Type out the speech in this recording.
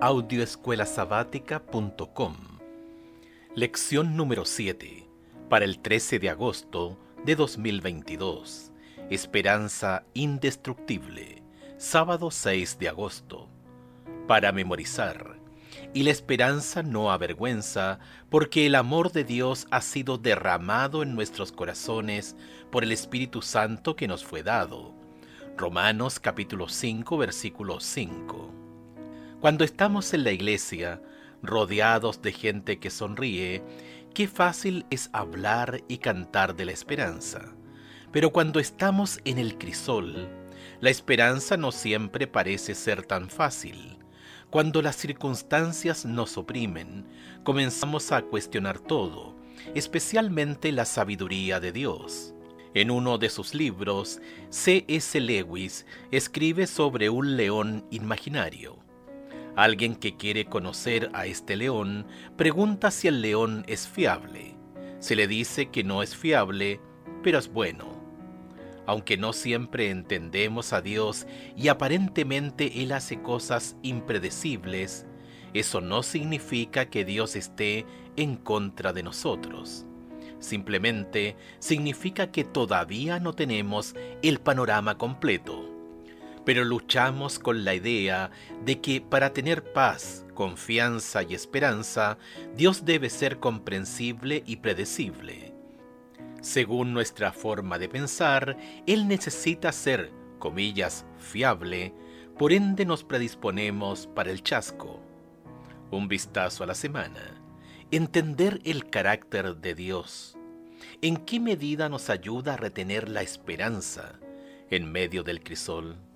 audioescuelasabática.com Lección número 7 para el 13 de agosto de 2022. Esperanza indestructible. Sábado 6 de agosto. Para memorizar. Y la esperanza no avergüenza, porque el amor de Dios ha sido derramado en nuestros corazones por el Espíritu Santo que nos fue dado. Romanos capítulo 5 versículo 5. Cuando estamos en la iglesia, rodeados de gente que sonríe, qué fácil es hablar y cantar de la esperanza. Pero cuando estamos en el crisol, la esperanza no siempre parece ser tan fácil. Cuando las circunstancias nos oprimen, comenzamos a cuestionar todo, especialmente la sabiduría de Dios. En uno de sus libros, C.S. Lewis escribe sobre un león imaginario. Alguien que quiere conocer a este león pregunta si el león es fiable. Se le dice que no es fiable, pero es bueno. Aunque no siempre entendemos a Dios y aparentemente Él hace cosas impredecibles, eso no significa que Dios esté en contra de nosotros. Simplemente significa que todavía no tenemos el panorama completo pero luchamos con la idea de que para tener paz, confianza y esperanza, Dios debe ser comprensible y predecible. Según nuestra forma de pensar, Él necesita ser, comillas, fiable, por ende nos predisponemos para el chasco. Un vistazo a la semana. Entender el carácter de Dios. ¿En qué medida nos ayuda a retener la esperanza en medio del crisol?